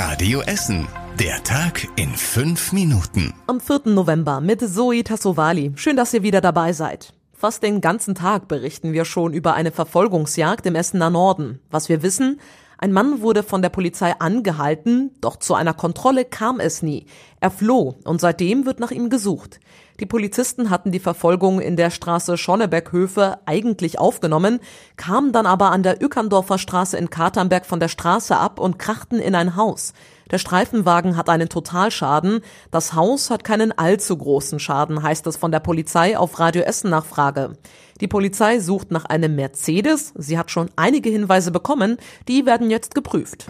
Radio Essen. Der Tag in fünf Minuten. Am 4. November mit Zoe Tassovali. Schön, dass ihr wieder dabei seid. Fast den ganzen Tag berichten wir schon über eine Verfolgungsjagd im Essener Norden. Was wir wissen, ein Mann wurde von der Polizei angehalten, doch zu einer Kontrolle kam es nie. Er floh und seitdem wird nach ihm gesucht. Die Polizisten hatten die Verfolgung in der Straße Schonneberghöfe eigentlich aufgenommen, kamen dann aber an der Ückerndorfer Straße in Katernberg von der Straße ab und krachten in ein Haus. Der Streifenwagen hat einen Totalschaden. Das Haus hat keinen allzu großen Schaden, heißt es von der Polizei auf Radio Essen Nachfrage. Die Polizei sucht nach einem Mercedes. Sie hat schon einige Hinweise bekommen. Die werden jetzt geprüft.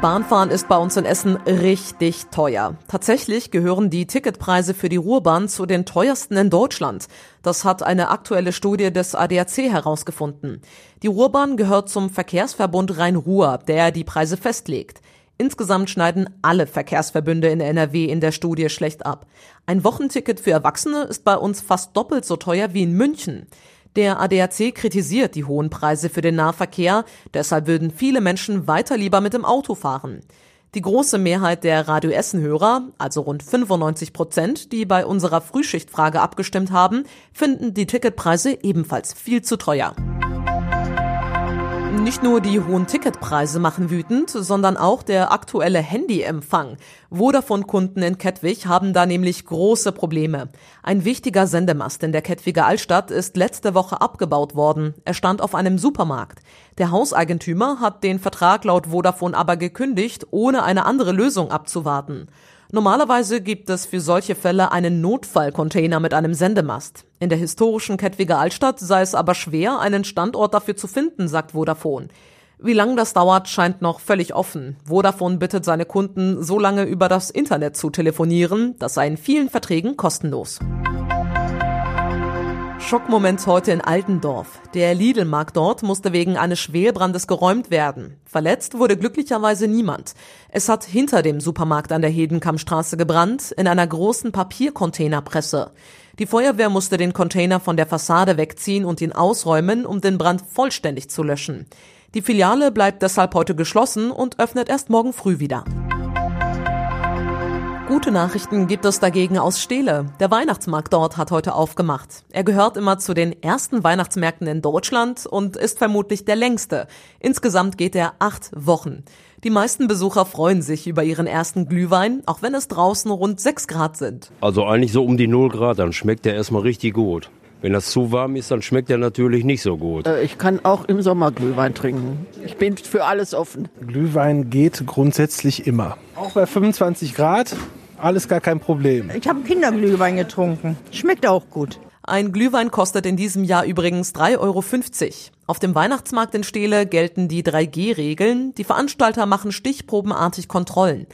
Bahnfahren ist bei uns in Essen richtig teuer. Tatsächlich gehören die Ticketpreise für die Ruhrbahn zu den teuersten in Deutschland. Das hat eine aktuelle Studie des ADAC herausgefunden. Die Ruhrbahn gehört zum Verkehrsverbund Rhein-Ruhr, der die Preise festlegt. Insgesamt schneiden alle Verkehrsverbünde in NRW in der Studie schlecht ab. Ein Wochenticket für Erwachsene ist bei uns fast doppelt so teuer wie in München. Der ADAC kritisiert die hohen Preise für den Nahverkehr, deshalb würden viele Menschen weiter lieber mit dem Auto fahren. Die große Mehrheit der Radio Essen-Hörer, also rund 95 Prozent, die bei unserer Frühschichtfrage abgestimmt haben, finden die Ticketpreise ebenfalls viel zu teuer. Nicht nur die hohen Ticketpreise machen wütend, sondern auch der aktuelle Handyempfang. Vodafone-Kunden in Kettwig haben da nämlich große Probleme. Ein wichtiger Sendemast in der Kettwiger Altstadt ist letzte Woche abgebaut worden. Er stand auf einem Supermarkt. Der Hauseigentümer hat den Vertrag laut Vodafone aber gekündigt, ohne eine andere Lösung abzuwarten. Normalerweise gibt es für solche Fälle einen Notfallcontainer mit einem Sendemast. In der historischen Kettwiger Altstadt sei es aber schwer, einen Standort dafür zu finden, sagt Vodafone. Wie lange das dauert, scheint noch völlig offen. Vodafone bittet seine Kunden, so lange über das Internet zu telefonieren. Das sei in vielen Verträgen kostenlos. Schockmoment heute in Altendorf. Der Lidl-Markt dort musste wegen eines Schwelbrandes geräumt werden. Verletzt wurde glücklicherweise niemand. Es hat hinter dem Supermarkt an der Hedenkammstraße gebrannt, in einer großen Papiercontainerpresse. Die Feuerwehr musste den Container von der Fassade wegziehen und ihn ausräumen, um den Brand vollständig zu löschen. Die Filiale bleibt deshalb heute geschlossen und öffnet erst morgen früh wieder. Gute Nachrichten gibt es dagegen aus Steele. Der Weihnachtsmarkt dort hat heute aufgemacht. Er gehört immer zu den ersten Weihnachtsmärkten in Deutschland und ist vermutlich der längste. Insgesamt geht er acht Wochen. Die meisten Besucher freuen sich über ihren ersten Glühwein, auch wenn es draußen rund sechs Grad sind. Also eigentlich so um die null Grad, dann schmeckt er erstmal richtig gut. Wenn das zu warm ist, dann schmeckt er natürlich nicht so gut. Äh, ich kann auch im Sommer Glühwein trinken. Ich bin für alles offen. Glühwein geht grundsätzlich immer. Auch bei 25 Grad, alles gar kein Problem. Ich habe Kinderglühwein getrunken. Schmeckt auch gut. Ein Glühwein kostet in diesem Jahr übrigens 3,50 Euro. Auf dem Weihnachtsmarkt in Steele gelten die 3G-Regeln. Die Veranstalter machen stichprobenartig Kontrollen.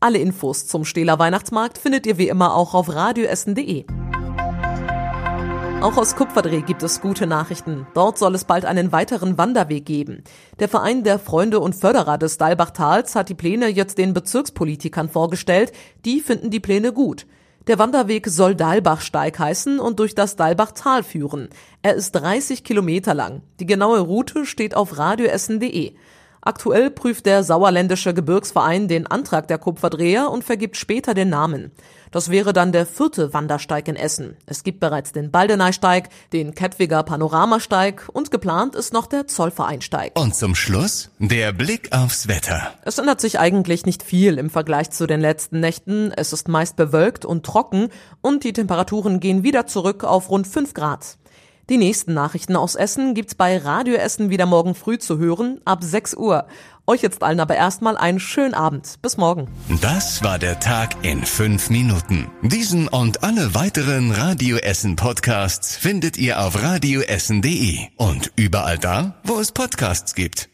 Alle Infos zum Steeler Weihnachtsmarkt findet ihr wie immer auch auf radioessen.de. Auch aus Kupferdreh gibt es gute Nachrichten. Dort soll es bald einen weiteren Wanderweg geben. Der Verein der Freunde und Förderer des Dalbachtals hat die Pläne jetzt den Bezirkspolitikern vorgestellt. Die finden die Pläne gut. Der Wanderweg soll Dalbachsteig heißen und durch das Dalbachtal führen. Er ist 30 Kilometer lang. Die genaue Route steht auf radioessen.de. Aktuell prüft der Sauerländische Gebirgsverein den Antrag der Kupferdreher und vergibt später den Namen. Das wäre dann der vierte Wandersteig in Essen. Es gibt bereits den Baldeneysteig, den Kettwiger Panoramasteig und geplant ist noch der Zollvereinsteig. Und zum Schluss der Blick aufs Wetter. Es ändert sich eigentlich nicht viel im Vergleich zu den letzten Nächten. Es ist meist bewölkt und trocken und die Temperaturen gehen wieder zurück auf rund 5 Grad. Die nächsten Nachrichten aus Essen gibt's bei Radio Essen wieder morgen früh zu hören, ab 6 Uhr. Euch jetzt allen aber erstmal einen schönen Abend. Bis morgen. Das war der Tag in fünf Minuten. Diesen und alle weiteren Radio Essen Podcasts findet ihr auf radioessen.de und überall da, wo es Podcasts gibt.